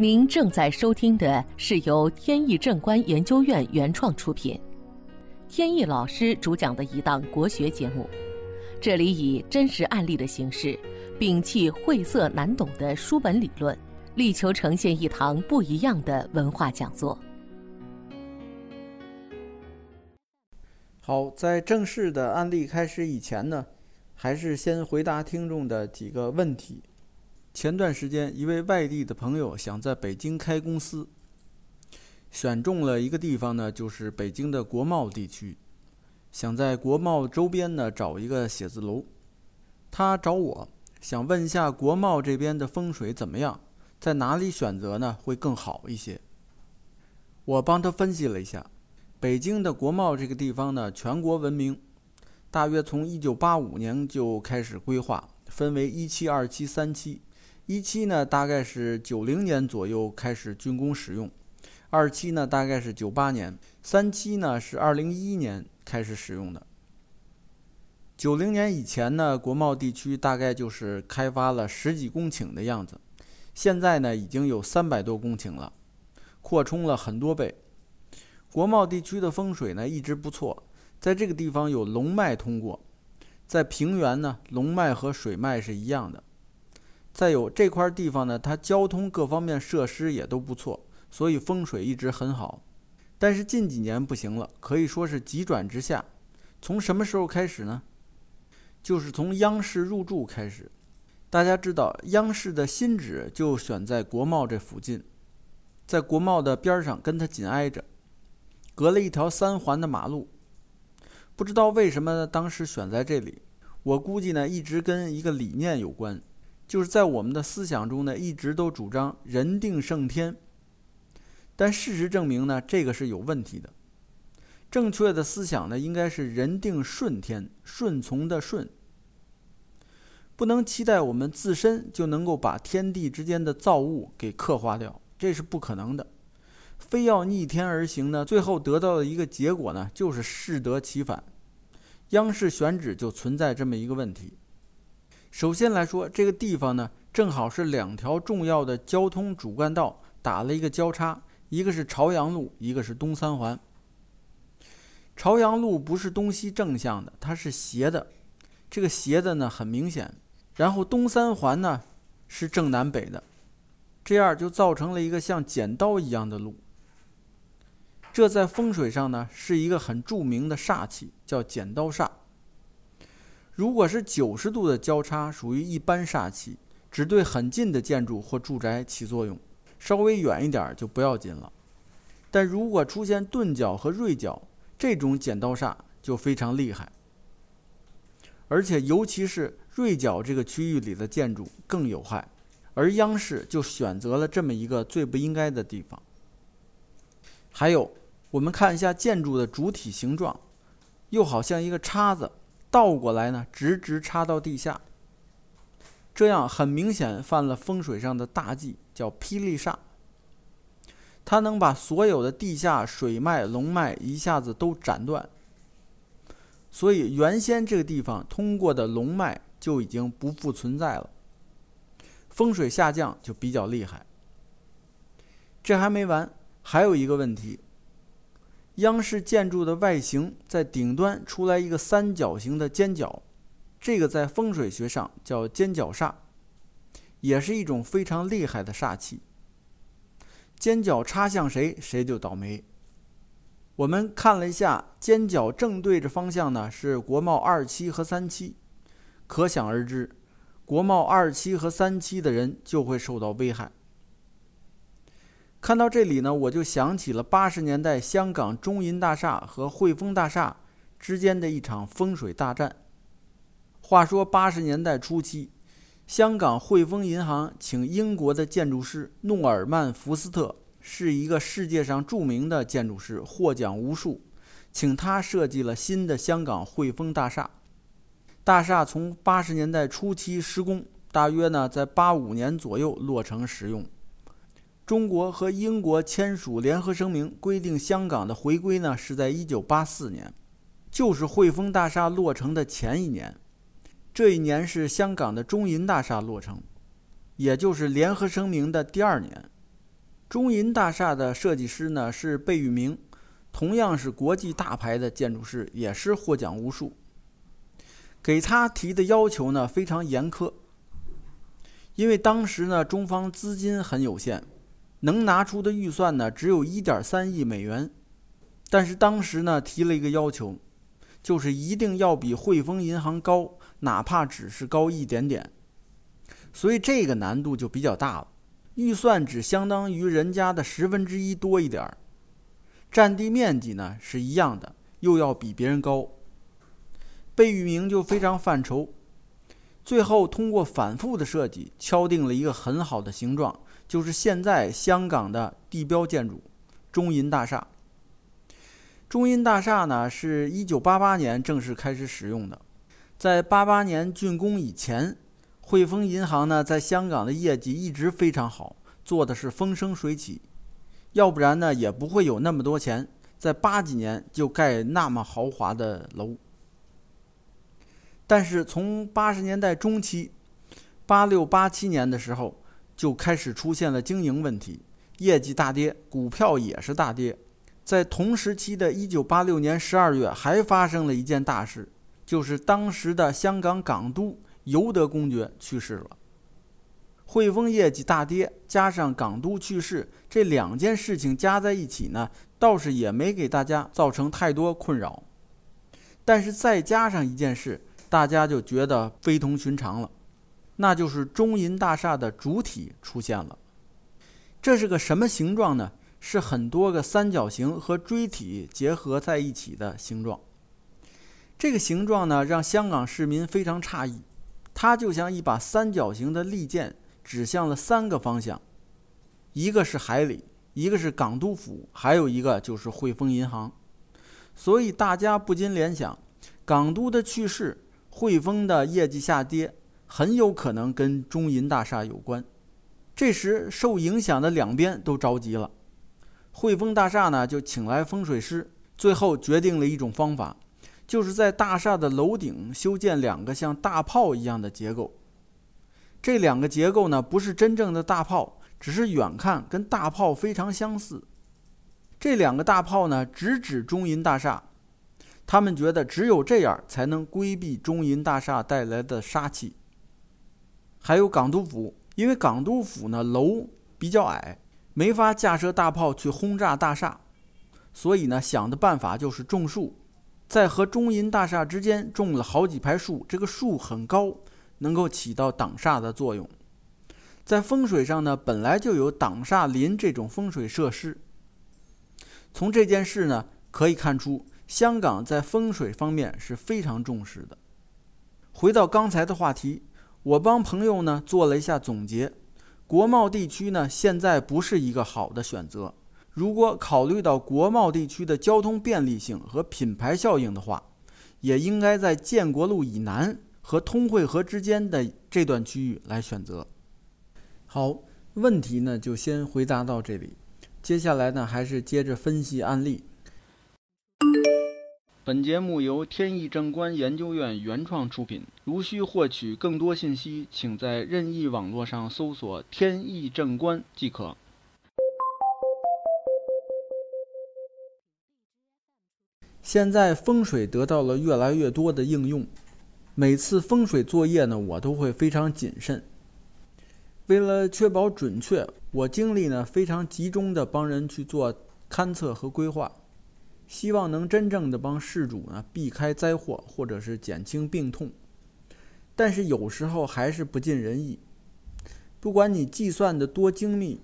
您正在收听的是由天意正观研究院原创出品，天意老师主讲的一档国学节目。这里以真实案例的形式，摒弃晦涩难懂的书本理论，力求呈现一堂不一样的文化讲座。好，在正式的案例开始以前呢，还是先回答听众的几个问题。前段时间，一位外地的朋友想在北京开公司，选中了一个地方呢，就是北京的国贸地区，想在国贸周边呢找一个写字楼。他找我想问一下国贸这边的风水怎么样，在哪里选择呢会更好一些？我帮他分析了一下，北京的国贸这个地方呢，全国闻名，大约从1985年就开始规划，分为一期、二期、三期。一期呢，大概是九零年左右开始竣工使用；二期呢，大概是九八年；三期呢，是二零一一年开始使用的。九零年以前呢，国贸地区大概就是开发了十几公顷的样子，现在呢，已经有三百多公顷了，扩充了很多倍。国贸地区的风水呢，一直不错，在这个地方有龙脉通过，在平原呢，龙脉和水脉是一样的。再有这块地方呢，它交通各方面设施也都不错，所以风水一直很好。但是近几年不行了，可以说是急转直下。从什么时候开始呢？就是从央视入驻开始。大家知道，央视的新址就选在国贸这附近，在国贸的边上，跟它紧挨着，隔了一条三环的马路。不知道为什么当时选在这里，我估计呢，一直跟一个理念有关。就是在我们的思想中呢，一直都主张人定胜天，但事实证明呢，这个是有问题的。正确的思想呢，应该是人定顺天，顺从的顺。不能期待我们自身就能够把天地之间的造物给刻画掉，这是不可能的。非要逆天而行呢，最后得到的一个结果呢，就是适得其反。央视选址就存在这么一个问题。首先来说，这个地方呢，正好是两条重要的交通主干道打了一个交叉，一个是朝阳路，一个是东三环。朝阳路不是东西正向的，它是斜的，这个斜的呢很明显。然后东三环呢是正南北的，这样就造成了一个像剪刀一样的路。这在风水上呢是一个很著名的煞气，叫剪刀煞。如果是九十度的交叉，属于一般煞气，只对很近的建筑或住宅起作用，稍微远一点就不要紧了。但如果出现钝角和锐角，这种剪刀煞就非常厉害，而且尤其是锐角这个区域里的建筑更有害。而央视就选择了这么一个最不应该的地方。还有，我们看一下建筑的主体形状，又好像一个叉子。倒过来呢，直直插到地下，这样很明显犯了风水上的大忌，叫霹雳煞。它能把所有的地下水脉、龙脉一下子都斩断，所以原先这个地方通过的龙脉就已经不复存在了，风水下降就比较厉害。这还没完，还有一个问题。央视建筑的外形在顶端出来一个三角形的尖角，这个在风水学上叫尖角煞，也是一种非常厉害的煞气。尖角插向谁，谁就倒霉。我们看了一下，尖角正对着方向呢是国贸二期和三期，可想而知，国贸二期和三期的人就会受到危害。看到这里呢，我就想起了八十年代香港中银大厦和汇丰大厦之间的一场风水大战。话说八十年代初期，香港汇丰银行请英国的建筑师诺尔曼·福斯特，是一个世界上著名的建筑师，获奖无数，请他设计了新的香港汇丰大厦。大厦从八十年代初期施工，大约呢在八五年左右落成使用。中国和英国签署联合声明，规定香港的回归呢是在一九八四年，就是汇丰大厦落成的前一年。这一年是香港的中银大厦落成，也就是联合声明的第二年。中银大厦的设计师呢是贝聿铭，同样是国际大牌的建筑师，也是获奖无数。给他提的要求呢非常严苛，因为当时呢中方资金很有限，能拿出的预算呢只有一点三亿美元，但是当时呢提了一个要求，就是一定要比汇丰银行高，哪怕只是高一点点。所以这个难度就比较大了。预算只相当于人家的十分之一多一点儿，占地面积呢是一样的，又要比别人高。贝聿铭就非常犯愁，最后通过反复的设计，敲定了一个很好的形状，就是现在香港的地标建筑——中银大厦。中银大厦呢是一九八八年正式开始使用的，在八八年竣工以前。汇丰银行呢，在香港的业绩一直非常好，做的是风生水起，要不然呢，也不会有那么多钱，在八几年就盖那么豪华的楼。但是从八十年代中期，八六八七年的时候，就开始出现了经营问题，业绩大跌，股票也是大跌。在同时期的一九八六年十二月，还发生了一件大事，就是当时的香港港督。尤德公爵去世了，汇丰业绩大跌，加上港督去世，这两件事情加在一起呢，倒是也没给大家造成太多困扰。但是再加上一件事，大家就觉得非同寻常了，那就是中银大厦的主体出现了。这是个什么形状呢？是很多个三角形和锥体结合在一起的形状。这个形状呢，让香港市民非常诧异。它就像一把三角形的利剑，指向了三个方向，一个是海里，一个是港督府，还有一个就是汇丰银行。所以大家不禁联想，港督的去世，汇丰的业绩下跌，很有可能跟中银大厦有关。这时受影响的两边都着急了，汇丰大厦呢就请来风水师，最后决定了一种方法。就是在大厦的楼顶修建两个像大炮一样的结构，这两个结构呢不是真正的大炮，只是远看跟大炮非常相似。这两个大炮呢直指中银大厦，他们觉得只有这样才能规避中银大厦带来的杀气。还有港督府，因为港督府呢楼比较矮，没法架设大炮去轰炸大厦，所以呢想的办法就是种树。在和中银大厦之间种了好几排树，这个树很高，能够起到挡煞的作用。在风水上呢，本来就有挡煞林这种风水设施。从这件事呢，可以看出香港在风水方面是非常重视的。回到刚才的话题，我帮朋友呢做了一下总结，国贸地区呢现在不是一个好的选择。如果考虑到国贸地区的交通便利性和品牌效应的话，也应该在建国路以南和通惠河之间的这段区域来选择。好，问题呢就先回答到这里，接下来呢还是接着分析案例。本节目由天意正观研究院原创出品，如需获取更多信息，请在任意网络上搜索“天意正观”即可。现在风水得到了越来越多的应用，每次风水作业呢，我都会非常谨慎。为了确保准确，我精力呢非常集中的帮人去做勘测和规划，希望能真正的帮事主呢避开灾祸或者是减轻病痛。但是有时候还是不尽人意，不管你计算的多精密，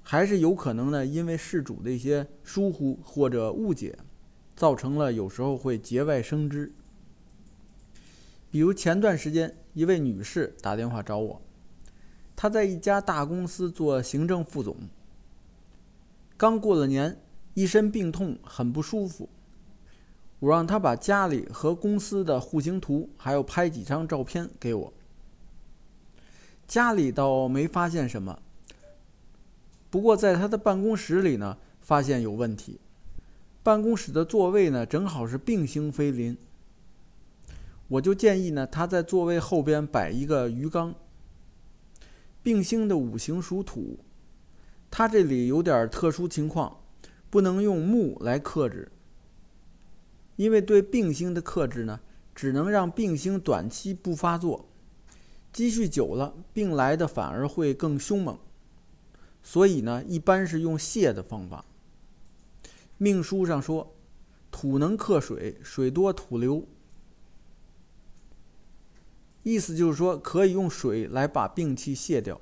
还是有可能呢因为事主的一些疏忽或者误解。造成了有时候会节外生枝。比如前段时间，一位女士打电话找我，她在一家大公司做行政副总，刚过了年，一身病痛，很不舒服。我让他把家里和公司的户型图，还有拍几张照片给我。家里倒没发现什么，不过在他的办公室里呢，发现有问题。办公室的座位呢，正好是并星飞临。我就建议呢，他在座位后边摆一个鱼缸。并星的五行属土，他这里有点特殊情况，不能用木来克制，因为对病星的克制呢，只能让病星短期不发作，积蓄久了，病来的反而会更凶猛。所以呢，一般是用泄的方法。命书上说，土能克水，水多土流，意思就是说可以用水来把病气泄掉。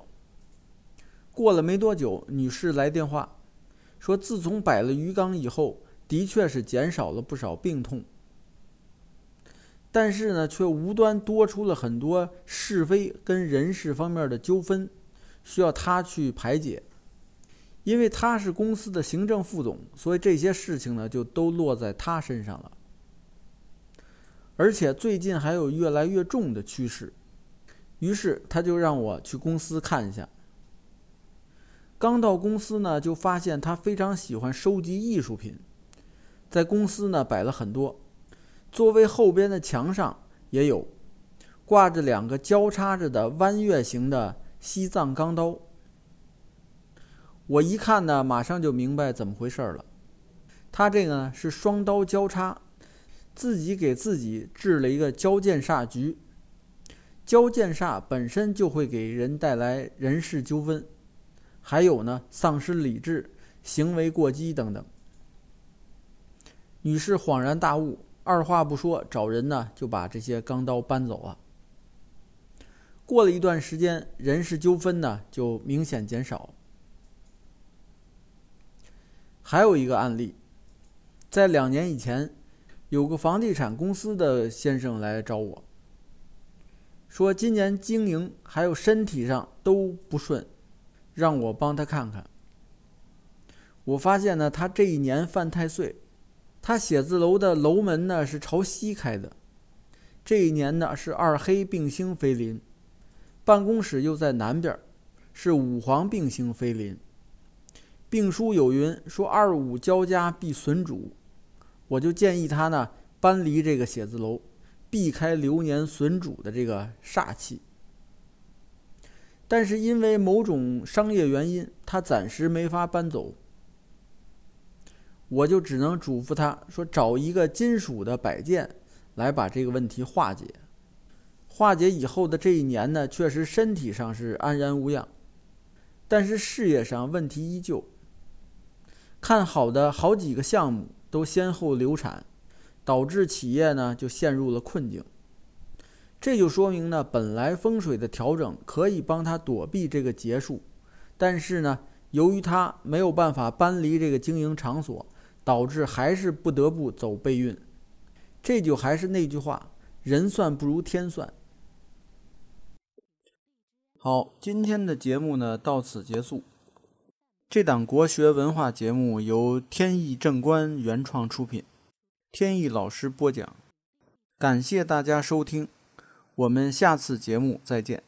过了没多久，女士来电话，说自从摆了鱼缸以后，的确是减少了不少病痛，但是呢，却无端多出了很多是非跟人事方面的纠纷，需要他去排解。因为他是公司的行政副总，所以这些事情呢就都落在他身上了。而且最近还有越来越重的趋势，于是他就让我去公司看一下。刚到公司呢，就发现他非常喜欢收集艺术品，在公司呢摆了很多，座位后边的墙上也有，挂着两个交叉着的弯月形的西藏钢刀。我一看呢，马上就明白怎么回事了。他这个呢是双刀交叉，自己给自己制了一个交剑煞局。交剑煞本身就会给人带来人事纠纷，还有呢丧失理智、行为过激等等。女士恍然大悟，二话不说找人呢就把这些钢刀搬走了。过了一段时间，人事纠纷呢就明显减少。还有一个案例，在两年以前，有个房地产公司的先生来找我，说今年经营还有身体上都不顺，让我帮他看看。我发现呢，他这一年犯太岁，他写字楼的楼门呢是朝西开的，这一年呢是二黑并星飞临，办公室又在南边，是五黄并星飞临。病书有云说二五交加必损主，我就建议他呢搬离这个写字楼，避开流年损主的这个煞气。但是因为某种商业原因，他暂时没法搬走，我就只能嘱咐他说找一个金属的摆件来把这个问题化解。化解以后的这一年呢，确实身体上是安然无恙，但是事业上问题依旧。看好的好几个项目都先后流产，导致企业呢就陷入了困境。这就说明呢，本来风水的调整可以帮他躲避这个劫数，但是呢，由于他没有办法搬离这个经营场所，导致还是不得不走背运。这就还是那句话，人算不如天算。好，今天的节目呢到此结束。这档国学文化节目由天意正观原创出品，天意老师播讲，感谢大家收听，我们下次节目再见。